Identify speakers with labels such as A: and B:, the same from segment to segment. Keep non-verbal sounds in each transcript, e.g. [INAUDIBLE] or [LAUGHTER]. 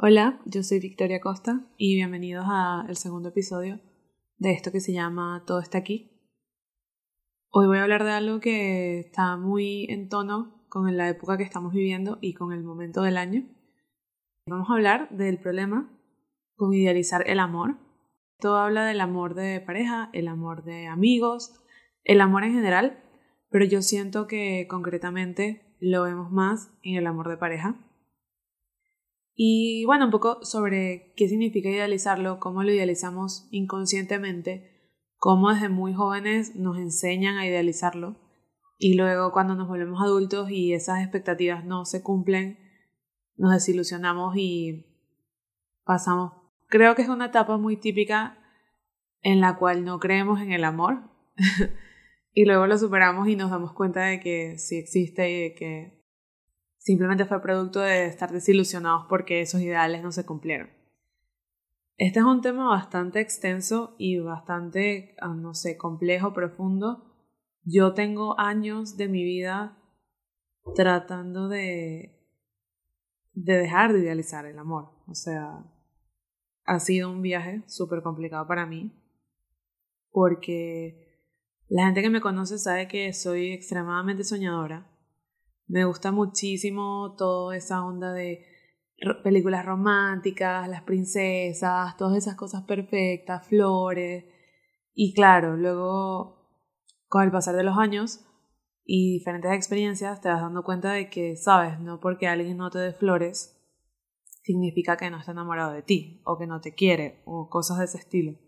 A: Hola, yo soy Victoria Costa y bienvenidos al segundo episodio de esto que se llama Todo está aquí. Hoy voy a hablar de algo que está muy en tono con la época que estamos viviendo y con el momento del año. Vamos a hablar del problema con idealizar el amor. Todo habla del amor de pareja, el amor de amigos, el amor en general, pero yo siento que concretamente lo vemos más en el amor de pareja y bueno, un poco sobre qué significa idealizarlo, cómo lo idealizamos inconscientemente, cómo desde muy jóvenes nos enseñan a idealizarlo y luego cuando nos volvemos adultos y esas expectativas no se cumplen, nos desilusionamos y pasamos. Creo que es una etapa muy típica en la cual no creemos en el amor [LAUGHS] y luego lo superamos y nos damos cuenta de que sí existe y de que Simplemente fue producto de estar desilusionados porque esos ideales no se cumplieron. Este es un tema bastante extenso y bastante, ah, no sé, complejo, profundo. Yo tengo años de mi vida tratando de, de dejar de idealizar el amor. O sea, ha sido un viaje súper complicado para mí porque la gente que me conoce sabe que soy extremadamente soñadora me gusta muchísimo toda esa onda de películas románticas, las princesas, todas esas cosas perfectas, flores. Y claro, luego con el pasar de los años y diferentes experiencias te vas dando cuenta de que, sabes, no porque alguien no te dé flores significa que no está enamorado de ti o que no te quiere o cosas de ese estilo.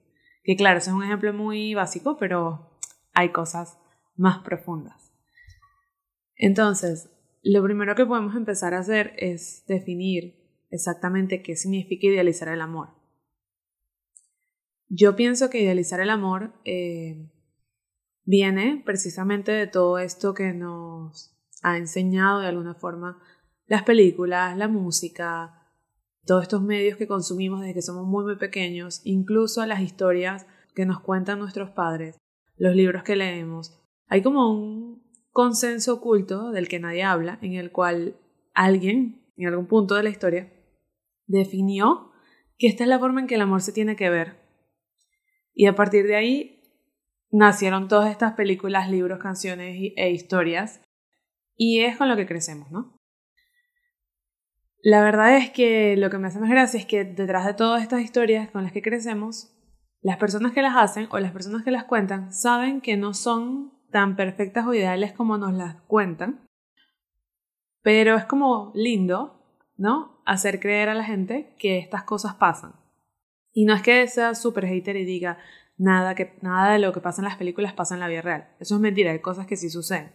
A: Que claro, es un ejemplo muy básico, pero hay cosas más profundas. Entonces, lo primero que podemos empezar a hacer es definir exactamente qué significa idealizar el amor. Yo pienso que idealizar el amor eh, viene precisamente de todo esto que nos ha enseñado de alguna forma las películas, la música, todos estos medios que consumimos desde que somos muy muy pequeños, incluso las historias que nos cuentan nuestros padres, los libros que leemos. Hay como un consenso oculto del que nadie habla, en el cual alguien, en algún punto de la historia, definió que esta es la forma en que el amor se tiene que ver. Y a partir de ahí nacieron todas estas películas, libros, canciones e historias. Y es con lo que crecemos, ¿no? La verdad es que lo que me hace más gracia es que detrás de todas estas historias con las que crecemos, las personas que las hacen o las personas que las cuentan saben que no son tan perfectas o ideales como nos las cuentan. Pero es como lindo, ¿no? Hacer creer a la gente que estas cosas pasan. Y no es que sea súper hater y diga nada, que, nada de lo que pasa en las películas pasa en la vida real. Eso es mentira, hay cosas que sí suceden.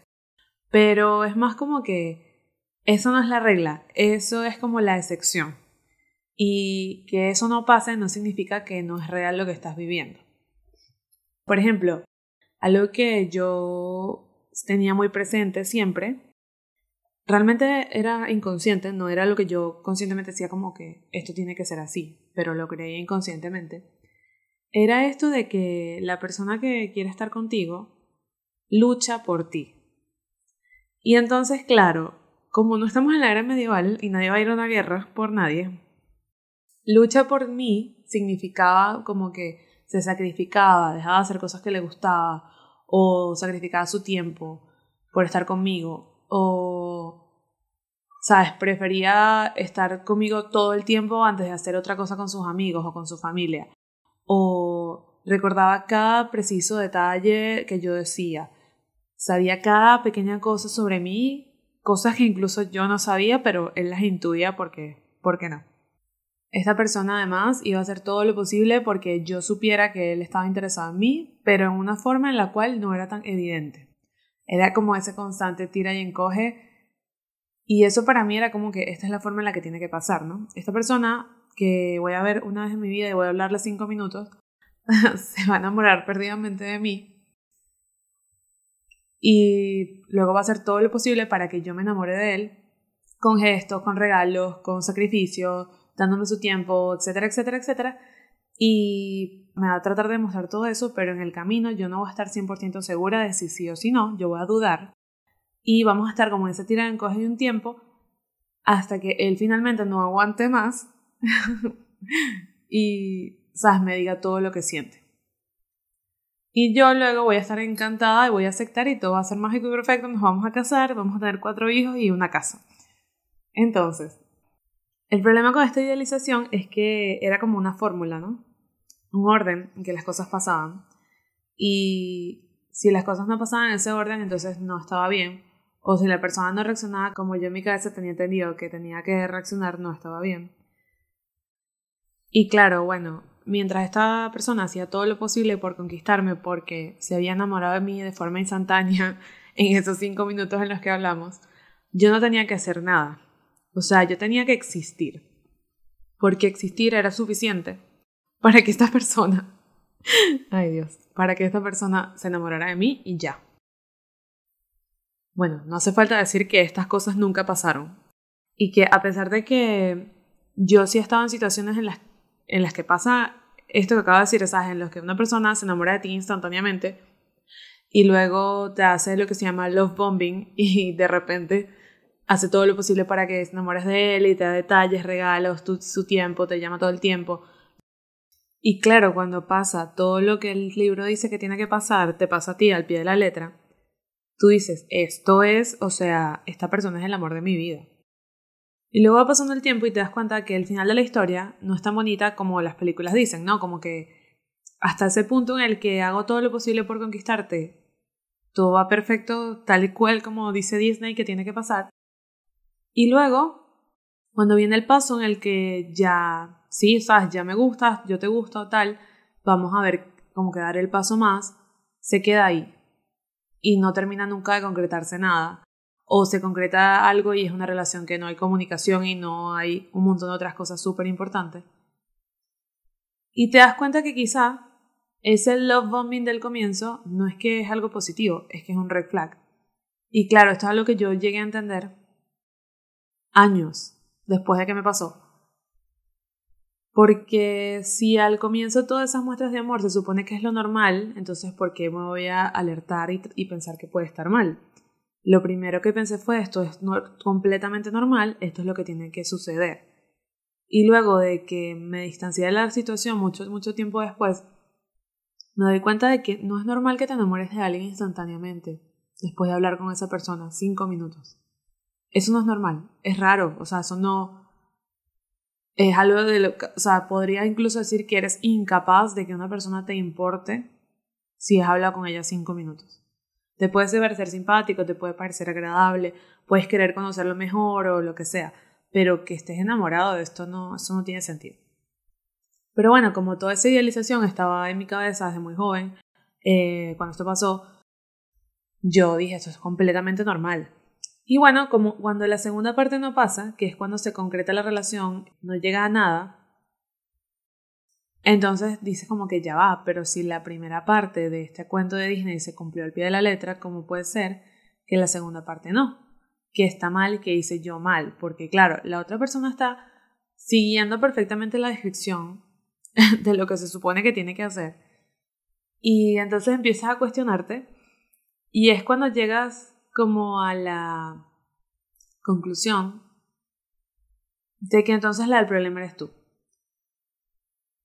A: Pero es más como que eso no es la regla, eso es como la excepción. Y que eso no pase no significa que no es real lo que estás viviendo. Por ejemplo, algo que yo tenía muy presente siempre, realmente era inconsciente, no era lo que yo conscientemente decía como que esto tiene que ser así, pero lo creía inconscientemente, era esto de que la persona que quiere estar contigo lucha por ti. Y entonces, claro, como no estamos en la era medieval y nadie va a ir a una guerra por nadie, lucha por mí significaba como que se sacrificaba, dejaba de hacer cosas que le gustaba, o sacrificaba su tiempo por estar conmigo o, sabes, prefería estar conmigo todo el tiempo antes de hacer otra cosa con sus amigos o con su familia. O recordaba cada preciso detalle que yo decía, sabía cada pequeña cosa sobre mí, cosas que incluso yo no sabía, pero él las intuía porque, ¿por qué no? Esta persona además iba a hacer todo lo posible porque yo supiera que él estaba interesado en mí, pero en una forma en la cual no era tan evidente. Era como ese constante tira y encoge. Y eso para mí era como que esta es la forma en la que tiene que pasar, ¿no? Esta persona que voy a ver una vez en mi vida y voy a hablarle cinco minutos, [LAUGHS] se va a enamorar perdidamente de mí. Y luego va a hacer todo lo posible para que yo me enamore de él, con gestos, con regalos, con sacrificios, dándome su tiempo, etcétera, etcétera, etcétera. Y me va a tratar de mostrar todo eso, pero en el camino yo no voy a estar 100% segura de si sí o si no, yo voy a dudar. Y vamos a estar como en esa tira en coge de un tiempo hasta que él finalmente no aguante más [LAUGHS] y, ¿sabes? Me diga todo lo que siente. Y yo luego voy a estar encantada y voy a aceptar y todo va a ser mágico y perfecto, nos vamos a casar, vamos a tener cuatro hijos y una casa. Entonces, el problema con esta idealización es que era como una fórmula, ¿no? Un orden en que las cosas pasaban. Y si las cosas no pasaban en ese orden, entonces no estaba bien. O si la persona no reaccionaba como yo en mi cabeza tenía entendido que tenía que reaccionar, no estaba bien. Y claro, bueno, mientras esta persona hacía todo lo posible por conquistarme porque se había enamorado de mí de forma instantánea [LAUGHS] en esos cinco minutos en los que hablamos, yo no tenía que hacer nada. O sea, yo tenía que existir. Porque existir era suficiente para que esta persona, [LAUGHS] ay Dios, para que esta persona se enamorara de mí y ya. Bueno, no hace falta decir que estas cosas nunca pasaron. Y que a pesar de que yo sí he estado en situaciones en las, en las que pasa esto que acabo de decir, ¿sabes? En los que una persona se enamora de ti instantáneamente y luego te hace lo que se llama love bombing [LAUGHS] y de repente hace todo lo posible para que te enamores de él y te da detalles, regalos, su tiempo, te llama todo el tiempo. Y claro, cuando pasa todo lo que el libro dice que tiene que pasar, te pasa a ti al pie de la letra, tú dices, esto es, o sea, esta persona es el amor de mi vida. Y luego va pasando el tiempo y te das cuenta que el final de la historia no es tan bonita como las películas dicen, ¿no? Como que hasta ese punto en el que hago todo lo posible por conquistarte, todo va perfecto, tal y cual como dice Disney que tiene que pasar. Y luego, cuando viene el paso en el que ya, sí, sabes, ya me gustas, yo te gusto, tal, vamos a ver cómo que dar el paso más, se queda ahí. Y no termina nunca de concretarse nada. O se concreta algo y es una relación que no hay comunicación y no hay un montón de otras cosas súper importantes. Y te das cuenta que quizá ese love bombing del comienzo no es que es algo positivo, es que es un red flag. Y claro, esto es algo que yo llegué a entender años después de que me pasó. Porque si al comienzo todas esas muestras de amor se supone que es lo normal, entonces ¿por qué me voy a alertar y, pensar que puede estar mal? Lo primero que pensé fue esto es completamente normal, esto es lo que tiene que suceder. Y luego de que me distancié de la situación mucho, mucho tiempo después, me doy cuenta de que no es normal que te enamores de alguien instantáneamente, después de hablar con esa persona cinco minutos. Eso no es normal, es raro, o sea, eso no es algo de lo que, o sea, podría incluso decir que eres incapaz de que una persona te importe si has hablado con ella cinco minutos. Te puede parecer simpático, te puede parecer agradable, puedes querer conocerlo mejor o lo que sea, pero que estés enamorado de esto no, eso no tiene sentido. Pero bueno, como toda esa idealización estaba en mi cabeza desde muy joven, eh, cuando esto pasó, yo dije, esto es completamente normal. Y bueno, como cuando la segunda parte no pasa, que es cuando se concreta la relación, no llega a nada, entonces dices como que ya va, pero si la primera parte de este cuento de Disney se cumplió al pie de la letra, ¿cómo puede ser que la segunda parte no? Que está mal, que hice yo mal, porque claro, la otra persona está siguiendo perfectamente la descripción [LAUGHS] de lo que se supone que tiene que hacer. Y entonces empiezas a cuestionarte y es cuando llegas como a la conclusión de que entonces la del problema eres tú.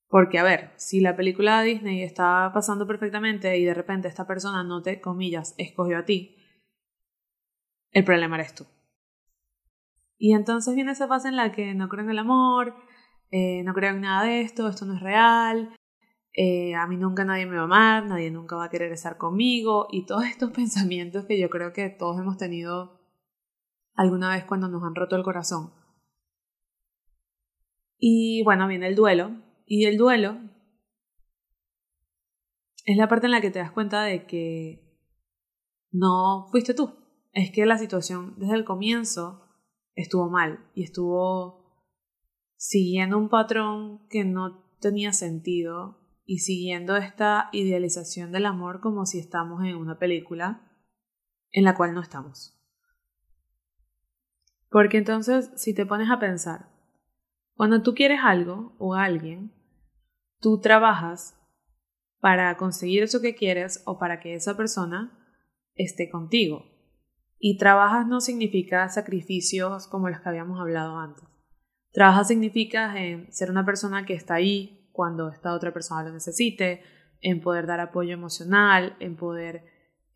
A: Porque, a ver, si la película de Disney estaba pasando perfectamente y de repente esta persona no te, comillas, escogió a ti, el problema eres tú. Y entonces viene esa fase en la que no creo en el amor, eh, no creo en nada de esto, esto no es real, eh, a mí nunca nadie me va a amar, nadie nunca va a querer estar conmigo y todos estos [LAUGHS] pensamientos que yo creo que todos hemos tenido alguna vez cuando nos han roto el corazón. Y bueno, viene el duelo y el duelo es la parte en la que te das cuenta de que no fuiste tú, es que la situación desde el comienzo estuvo mal y estuvo siguiendo un patrón que no tenía sentido y siguiendo esta idealización del amor como si estamos en una película en la cual no estamos. Porque entonces, si te pones a pensar, cuando tú quieres algo o alguien, tú trabajas para conseguir eso que quieres o para que esa persona esté contigo. Y trabajas no significa sacrificios como los que habíamos hablado antes. Trabaja significa ser una persona que está ahí cuando esta otra persona lo necesite, en poder dar apoyo emocional, en poder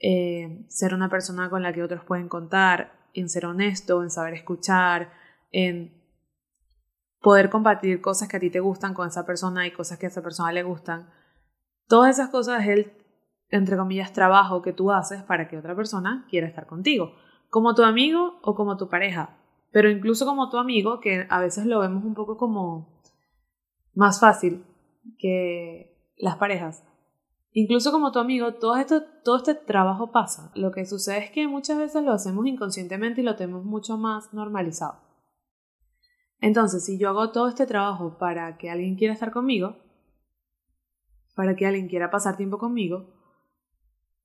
A: eh, ser una persona con la que otros pueden contar, en ser honesto, en saber escuchar, en poder compartir cosas que a ti te gustan con esa persona y cosas que a esa persona le gustan. Todas esas cosas es el, entre comillas, trabajo que tú haces para que otra persona quiera estar contigo, como tu amigo o como tu pareja, pero incluso como tu amigo, que a veces lo vemos un poco como más fácil que las parejas. Incluso como tu amigo, todo, esto, todo este trabajo pasa. Lo que sucede es que muchas veces lo hacemos inconscientemente y lo tenemos mucho más normalizado. Entonces, si yo hago todo este trabajo para que alguien quiera estar conmigo, para que alguien quiera pasar tiempo conmigo,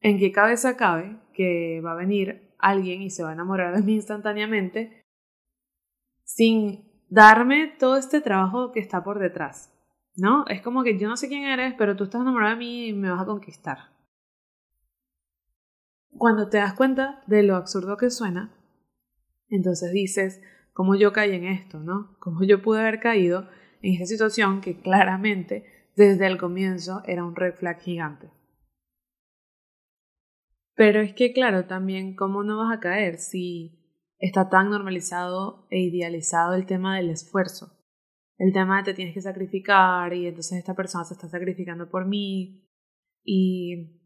A: ¿en qué cabeza cabe que va a venir alguien y se va a enamorar de mí instantáneamente sin darme todo este trabajo que está por detrás? ¿no? Es como que yo no sé quién eres, pero tú estás enamorada de mí y me vas a conquistar. Cuando te das cuenta de lo absurdo que suena, entonces dices, ¿cómo yo caí en esto, no? ¿Cómo yo pude haber caído en esta situación que claramente desde el comienzo era un red flag gigante? Pero es que, claro, también, ¿cómo no vas a caer si está tan normalizado e idealizado el tema del esfuerzo? el tema de te tienes que sacrificar y entonces esta persona se está sacrificando por mí y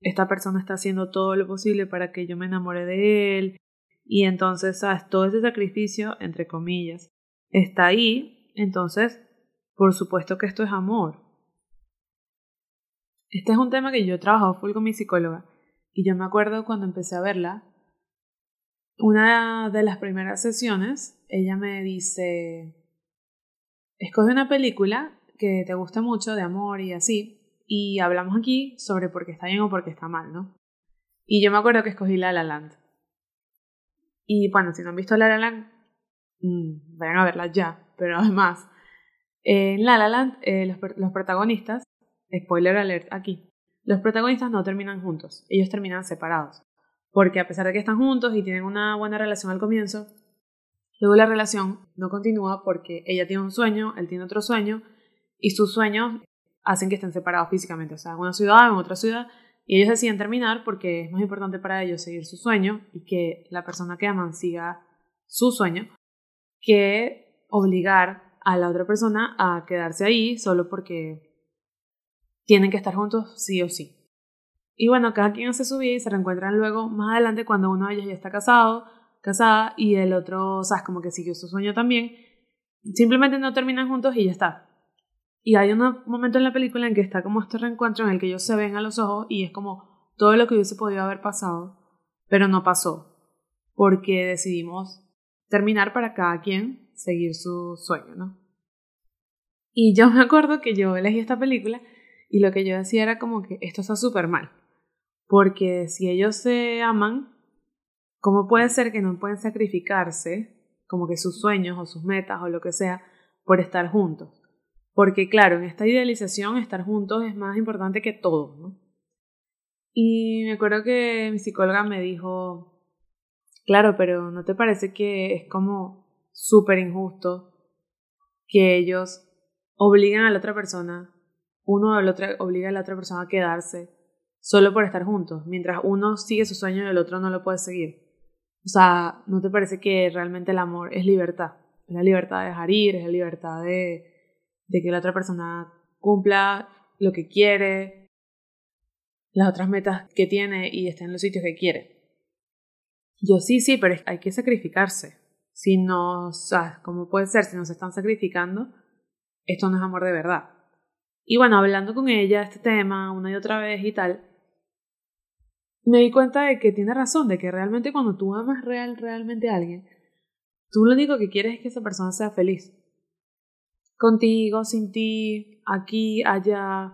A: esta persona está haciendo todo lo posible para que yo me enamore de él y entonces, ¿sabes? Todo ese sacrificio, entre comillas, está ahí, entonces, por supuesto que esto es amor. Este es un tema que yo he trabajado full con mi psicóloga y yo me acuerdo cuando empecé a verla, una de las primeras sesiones ella me dice, escoge una película que te guste mucho de amor y así, y hablamos aquí sobre por qué está bien o por qué está mal, ¿no? Y yo me acuerdo que escogí La La Land. Y bueno, si no han visto La La Land, mmm, vayan a verla ya, pero [LAUGHS] además, en La La Land eh, los, los protagonistas, spoiler alert aquí, los protagonistas no terminan juntos, ellos terminan separados. Porque a pesar de que están juntos y tienen una buena relación al comienzo, Luego la relación no continúa porque ella tiene un sueño, él tiene otro sueño y sus sueños hacen que estén separados físicamente, o sea, en una ciudad, en otra ciudad, y ellos deciden terminar porque es más importante para ellos seguir su sueño y que la persona que aman siga su sueño que obligar a la otra persona a quedarse ahí solo porque tienen que estar juntos sí o sí. Y bueno, cada quien hace su vida y se reencuentran luego más adelante cuando uno de ellos ya está casado casada y el otro, sabes, como que siguió su sueño también. Simplemente no terminan juntos y ya está. Y hay un momento en la película en que está como este reencuentro en el que ellos se ven a los ojos y es como todo lo que hubiese podido haber pasado, pero no pasó, porque decidimos terminar para cada quien seguir su sueño, ¿no? Y yo me acuerdo que yo elegí esta película y lo que yo decía era como que esto está súper mal, porque si ellos se aman, ¿Cómo puede ser que no pueden sacrificarse, como que sus sueños o sus metas o lo que sea, por estar juntos? Porque claro, en esta idealización estar juntos es más importante que todo, ¿no? Y me acuerdo que mi psicóloga me dijo, claro, pero ¿no te parece que es como súper injusto que ellos obligan a la otra persona, uno o el otro obliga a la otra persona a quedarse solo por estar juntos, mientras uno sigue su sueño y el otro no lo puede seguir? O sea, ¿no te parece que realmente el amor es libertad? Es la libertad de dejar ir, es la libertad de, de que la otra persona cumpla lo que quiere, las otras metas que tiene y esté en los sitios que quiere. Yo sí, sí, pero hay que sacrificarse. Si no, o sea, ¿cómo puede ser? Si nos están sacrificando, esto no es amor de verdad. Y bueno, hablando con ella este tema una y otra vez y tal, me di cuenta de que tiene razón, de que realmente cuando tú amas real, realmente a alguien, tú lo único que quieres es que esa persona sea feliz. Contigo, sin ti, aquí, allá,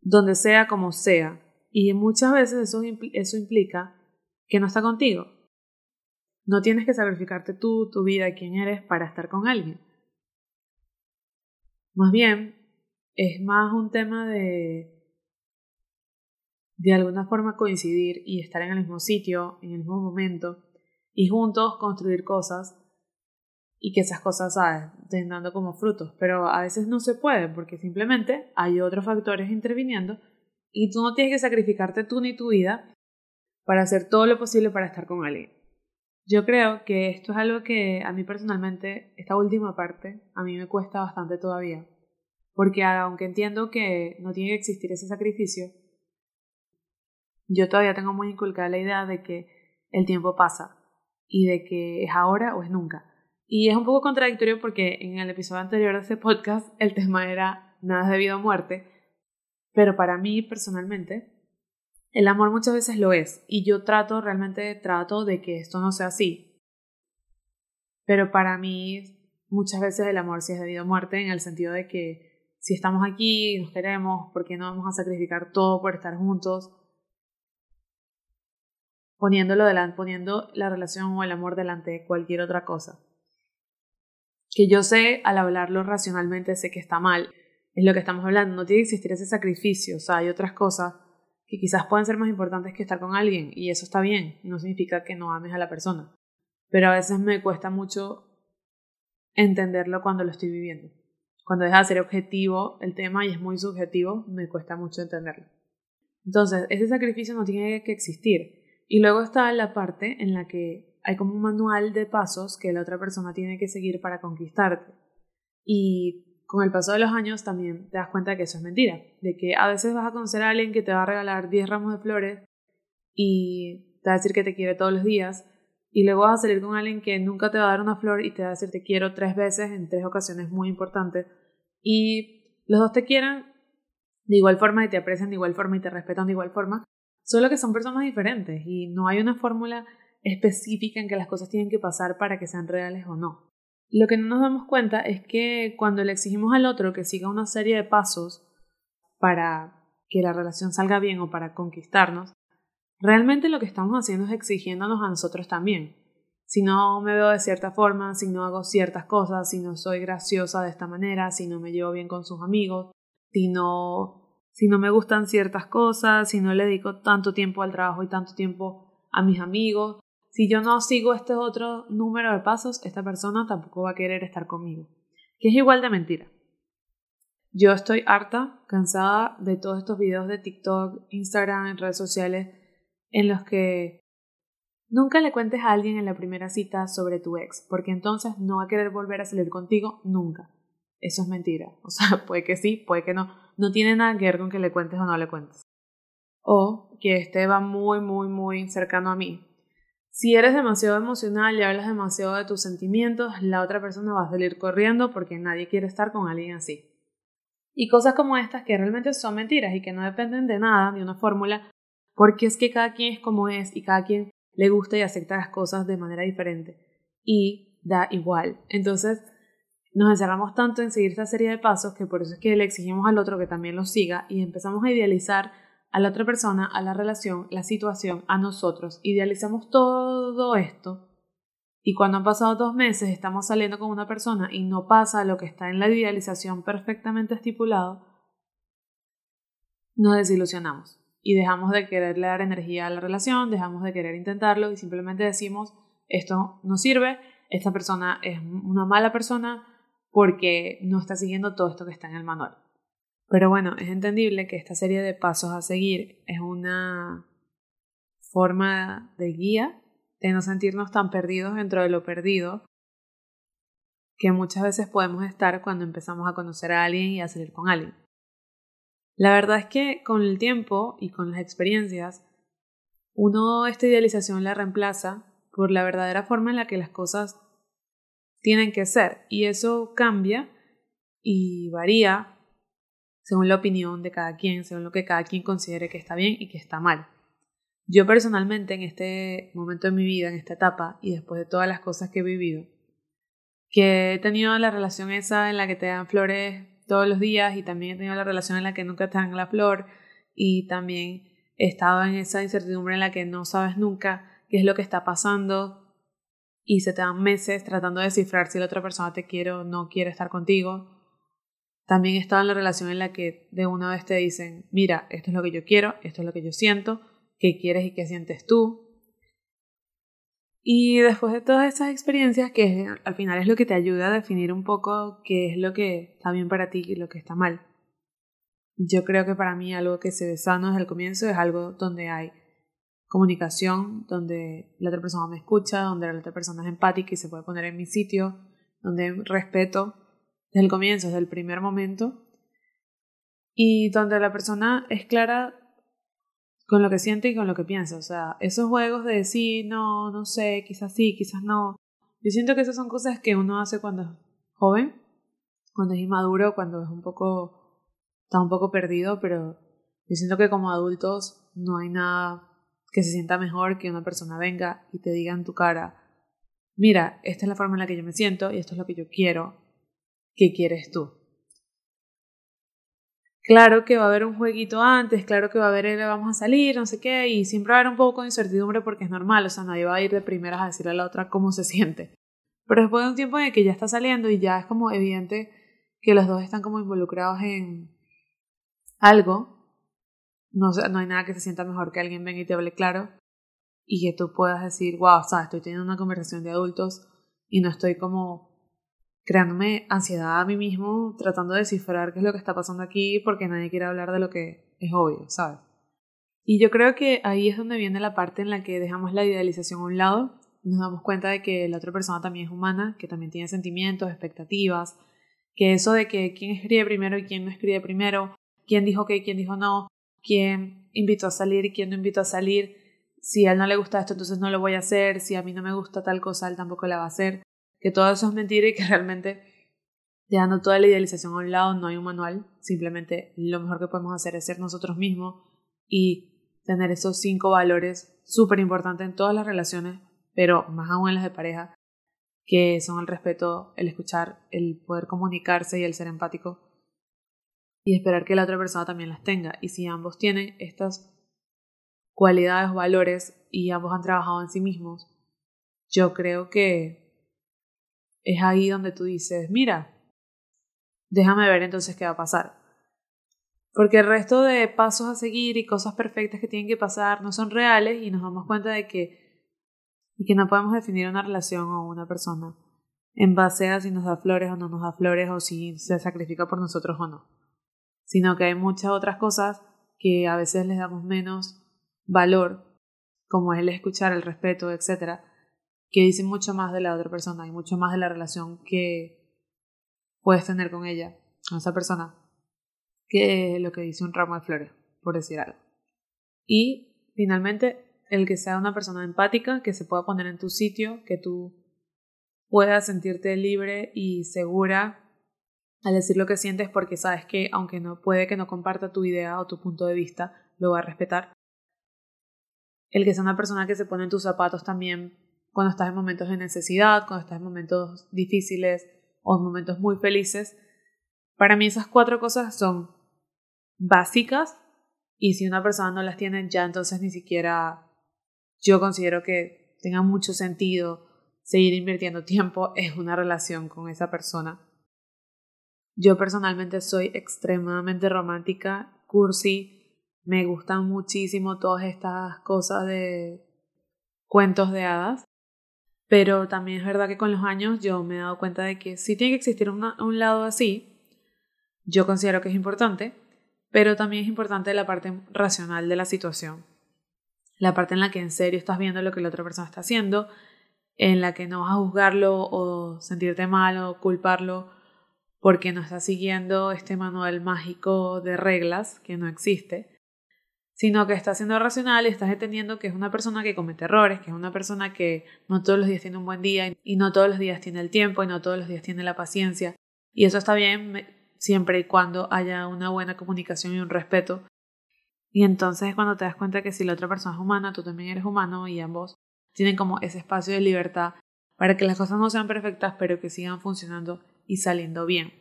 A: donde sea, como sea. Y muchas veces eso, eso implica que no está contigo. No tienes que sacrificarte tú, tu vida, quién eres para estar con alguien. Más bien, es más un tema de de alguna forma coincidir y estar en el mismo sitio, en el mismo momento, y juntos construir cosas y que esas cosas, estén dando como frutos. Pero a veces no se puede porque simplemente hay otros factores interviniendo y tú no tienes que sacrificarte tú ni tu vida para hacer todo lo posible para estar con alguien. Yo creo que esto es algo que a mí personalmente, esta última parte, a mí me cuesta bastante todavía. Porque aunque entiendo que no tiene que existir ese sacrificio, yo todavía tengo muy inculcada la idea de que el tiempo pasa y de que es ahora o es nunca. Y es un poco contradictorio porque en el episodio anterior de este podcast [LAUGHS] el tema era nada es debido a muerte, pero para mí personalmente el amor muchas veces lo es y yo trato, realmente trato de que esto no sea así. Pero para mí muchas veces el amor sí es debido a muerte en el sentido de que si estamos aquí y nos queremos, ¿por qué no vamos a sacrificar todo por estar juntos? Poniéndolo delante, poniendo la relación o el amor delante de cualquier otra cosa. Que yo sé, al hablarlo racionalmente, sé que está mal. Es lo que estamos hablando. No tiene que existir ese sacrificio. O sea, hay otras cosas que quizás pueden ser más importantes que estar con alguien y eso está bien, no significa que no ames a la persona, pero a veces me cuesta mucho entenderlo cuando lo estoy viviendo. Cuando deja de ser objetivo el tema y es muy subjetivo, me cuesta mucho entenderlo. Entonces, ese sacrificio no tiene que existir. Y luego está la parte en la que hay como un manual de pasos que la otra persona tiene que seguir para conquistarte. Y con el paso de los años también te das cuenta de que eso es mentira, de que a veces vas a conocer a alguien que te va a regalar 10 ramos de flores y te va a decir que te quiere todos los días y luego vas a salir con alguien que nunca te va a dar una flor y te va a decir te quiero tres veces en tres ocasiones muy importantes y los dos te quieren de igual forma y te aprecian de igual forma y te respetan de igual forma, solo que son personas diferentes y no hay una fórmula específica en que las cosas tienen que pasar para que sean reales o no. Lo que no nos damos cuenta es que cuando le exigimos al otro que siga una serie de pasos para que la relación salga bien o para conquistarnos, realmente lo que estamos haciendo es exigiéndonos a nosotros también. Si no me veo de cierta forma, si no hago ciertas cosas, si no soy graciosa de esta manera, si no me llevo bien con sus amigos, si no, si no me gustan ciertas cosas, si no le dedico tanto tiempo al trabajo y tanto tiempo a mis amigos, si yo no sigo este otro número de pasos, esta persona tampoco va a querer estar conmigo. Que es igual de mentira. Yo estoy harta, cansada de todos estos videos de TikTok, Instagram, en redes sociales, en los que nunca le cuentes a alguien en la primera cita sobre tu ex, porque entonces no va a querer volver a salir contigo nunca. Eso es mentira. O sea, [LAUGHS] puede que sí, puede que no. No tiene nada que ver con que le cuentes o no le cuentes. O que este va muy, muy, muy cercano a mí. Si eres demasiado emocional y hablas demasiado de tus sentimientos, la otra persona va a salir corriendo porque nadie quiere estar con alguien así. Y cosas como estas que realmente son mentiras y que no dependen de nada, de una fórmula, porque es que cada quien es como es y cada quien le gusta y acepta las cosas de manera diferente. Y da igual. Entonces, nos encerramos tanto en seguir esta serie de pasos que por eso es que le exigimos al otro que también los siga y empezamos a idealizar a la otra persona, a la relación, la situación, a nosotros. Idealizamos todo esto y cuando han pasado dos meses estamos saliendo con una persona y no pasa lo que está en la idealización perfectamente estipulado, nos desilusionamos y dejamos de quererle dar energía a la relación, dejamos de querer intentarlo y simplemente decimos esto no sirve, esta persona es una mala persona porque no está siguiendo todo esto que está en el manual. Pero bueno, es entendible que esta serie de pasos a seguir es una forma de guía de no sentirnos tan perdidos dentro de lo perdido que muchas veces podemos estar cuando empezamos a conocer a alguien y a salir con alguien. La verdad es que con el tiempo y con las experiencias, uno esta idealización la reemplaza por la verdadera forma en la que las cosas tienen que ser y eso cambia y varía según la opinión de cada quien, según lo que cada quien considere que está bien y que está mal. Yo personalmente en este momento de mi vida, en esta etapa, y después de todas las cosas que he vivido, que he tenido la relación esa en la que te dan flores todos los días y también he tenido la relación en la que nunca te dan la flor y también he estado en esa incertidumbre en la que no sabes nunca qué es lo que está pasando y se te dan meses tratando de descifrar si la otra persona te quiere o no quiere estar contigo también estado en la relación en la que de una vez te dicen, mira, esto es lo que yo quiero, esto es lo que yo siento, qué quieres y qué sientes tú. Y después de todas esas experiencias, que al final es lo que te ayuda a definir un poco qué es lo que está bien para ti y lo que está mal. Yo creo que para mí algo que se ve sano desde el comienzo es algo donde hay comunicación, donde la otra persona me escucha, donde la otra persona es empática y se puede poner en mi sitio, donde respeto desde el comienzo, desde el primer momento, y donde la persona es clara con lo que siente y con lo que piensa. O sea, esos juegos de sí, no, no sé, quizás sí, quizás no. Yo siento que esas son cosas que uno hace cuando es joven, cuando es inmaduro, cuando es un poco, está un poco perdido, pero yo siento que como adultos no hay nada que se sienta mejor que una persona venga y te diga en tu cara, mira, esta es la forma en la que yo me siento y esto es lo que yo quiero, ¿qué quieres tú? Claro que va a haber un jueguito antes, claro que va a haber el vamos a salir, no sé qué, y siempre va a haber un poco de incertidumbre porque es normal, o sea, nadie va a ir de primeras a decirle a la otra cómo se siente. Pero después de un tiempo en el que ya está saliendo y ya es como evidente que los dos están como involucrados en algo, no, no hay nada que se sienta mejor que alguien venga y te hable claro y que tú puedas decir, wow, sea, estoy teniendo una conversación de adultos y no estoy como creándome ansiedad a mí mismo, tratando de descifrar qué es lo que está pasando aquí, porque nadie quiere hablar de lo que es obvio, ¿sabes? Y yo creo que ahí es donde viene la parte en la que dejamos la idealización a un lado nos damos cuenta de que la otra persona también es humana, que también tiene sentimientos, expectativas, que eso de que quién escribe primero y quién no escribe primero, quién dijo que y quién dijo no, quién invitó a salir y quién no invitó a salir, si a él no le gusta esto, entonces no lo voy a hacer, si a mí no me gusta tal cosa, él tampoco la va a hacer. Que todo eso es mentira y que [LAUGHS] realmente dejando toda la idealización a un lado no hay un manual, simplemente lo mejor que podemos hacer es ser nosotros mismos y tener esos cinco valores súper importantes en todas las relaciones, pero más aún en las de pareja, que son el respeto, el escuchar, el poder comunicarse y el ser empático y esperar que la otra persona también las tenga. Y si ambos tienen estas cualidades, valores y ambos han trabajado en sí mismos, yo creo que es ahí donde tú dices, mira, déjame ver entonces qué va a pasar. Porque el resto de pasos a seguir y cosas perfectas que tienen que pasar no son reales y nos damos cuenta de que, y que no podemos definir una relación o una persona en base a si nos da flores o no nos da flores o si se sacrifica por nosotros o no. Sino que hay muchas otras cosas que a veces les damos menos valor, como el escuchar, el respeto, etcétera, que dicen mucho más de la otra persona y mucho más de la relación que puedes tener con ella, con esa persona, que lo que dice un ramo de flores, por decir algo. Y finalmente, el que sea una persona empática, que se pueda poner en tu sitio, que tú puedas sentirte libre y segura al decir lo que sientes porque sabes que aunque no puede que no comparta tu idea o tu punto de vista, lo va a respetar. El que sea una persona que se pone en tus zapatos también cuando estás en momentos de necesidad, cuando estás en momentos difíciles o en momentos muy felices. Para mí esas cuatro cosas son básicas y si una persona no las tiene ya entonces ni siquiera yo considero que tenga mucho sentido seguir invirtiendo tiempo en una relación con esa persona. Yo personalmente soy extremadamente romántica, cursi, me gustan muchísimo todas estas cosas de cuentos de hadas. Pero también es verdad que con los años yo me he dado cuenta de que sí tiene que existir un lado así. Yo considero que es importante, pero también es importante la parte racional de la situación. La parte en la que en serio estás viendo lo que la otra persona está haciendo, en la que no vas a juzgarlo o sentirte mal o culparlo porque no está siguiendo este manual mágico de reglas que no existe, sino que estás siendo racional y estás entendiendo que es una persona que comete errores, que es una persona que no todos los días tiene un buen día y no todos los días tiene el tiempo y no todos los días tiene la paciencia. Y eso está bien siempre y cuando haya una buena comunicación y un respeto. Y entonces es cuando te das cuenta que si la otra persona es humana, tú también eres humano y ambos tienen como ese espacio de libertad para que las cosas no sean perfectas, pero que sigan funcionando y saliendo bien.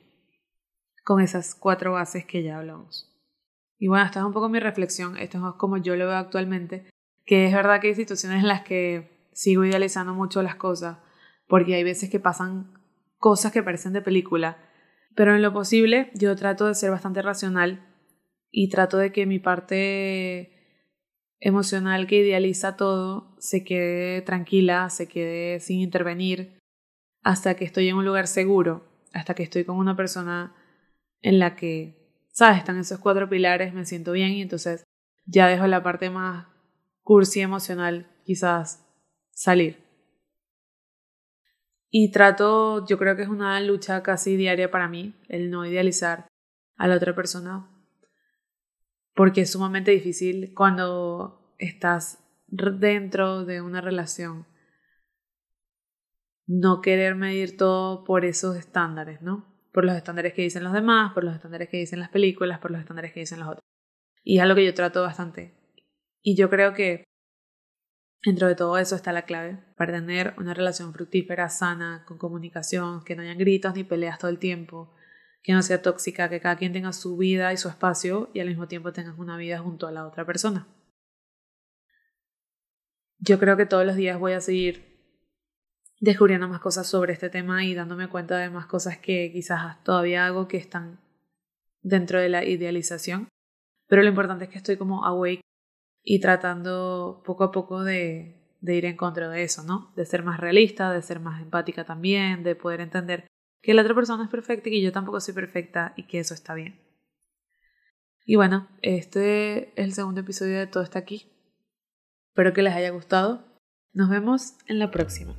A: Con esas cuatro bases que ya hablamos. Y bueno, esta es un poco mi reflexión, esto es como yo lo veo actualmente, que es verdad que hay situaciones en las que sigo idealizando mucho las cosas, porque hay veces que pasan cosas que parecen de película, pero en lo posible yo trato de ser bastante racional y trato de que mi parte emocional que idealiza todo se quede tranquila, se quede sin intervenir, hasta que estoy en un lugar seguro, hasta que estoy con una persona en la que, sabes, están esos cuatro pilares, me siento bien y entonces ya dejo la parte más cursi emocional quizás salir. Y trato, yo creo que es una lucha casi diaria para mí, el no idealizar a la otra persona, porque es sumamente difícil cuando estás dentro de una relación no querer medir todo por esos estándares, ¿no? Por los estándares que dicen los demás, por los estándares que dicen las películas, por los estándares que dicen los otros. Y es algo que yo trato bastante. Y yo creo que dentro de todo eso está la clave para tener una relación fructífera, sana, con comunicación, que no hayan gritos ni peleas todo el tiempo, que no sea tóxica, que cada quien tenga su vida y su espacio y al mismo tiempo tengas una vida junto a la otra persona. Yo creo que todos los días voy a seguir descubriendo más cosas sobre este tema y dándome cuenta de más cosas que quizás todavía hago que están dentro de la idealización. Pero lo importante es que estoy como awake y tratando poco a poco de, ir en contra de eso, ¿no? De ser más realista, de ser más empática también, de poder entender que la otra persona es perfecta y que yo tampoco soy perfecta y que eso está bien. Y bueno, este es el segundo episodio de Todo está aquí. Espero que les haya gustado. Nos vemos en la próxima.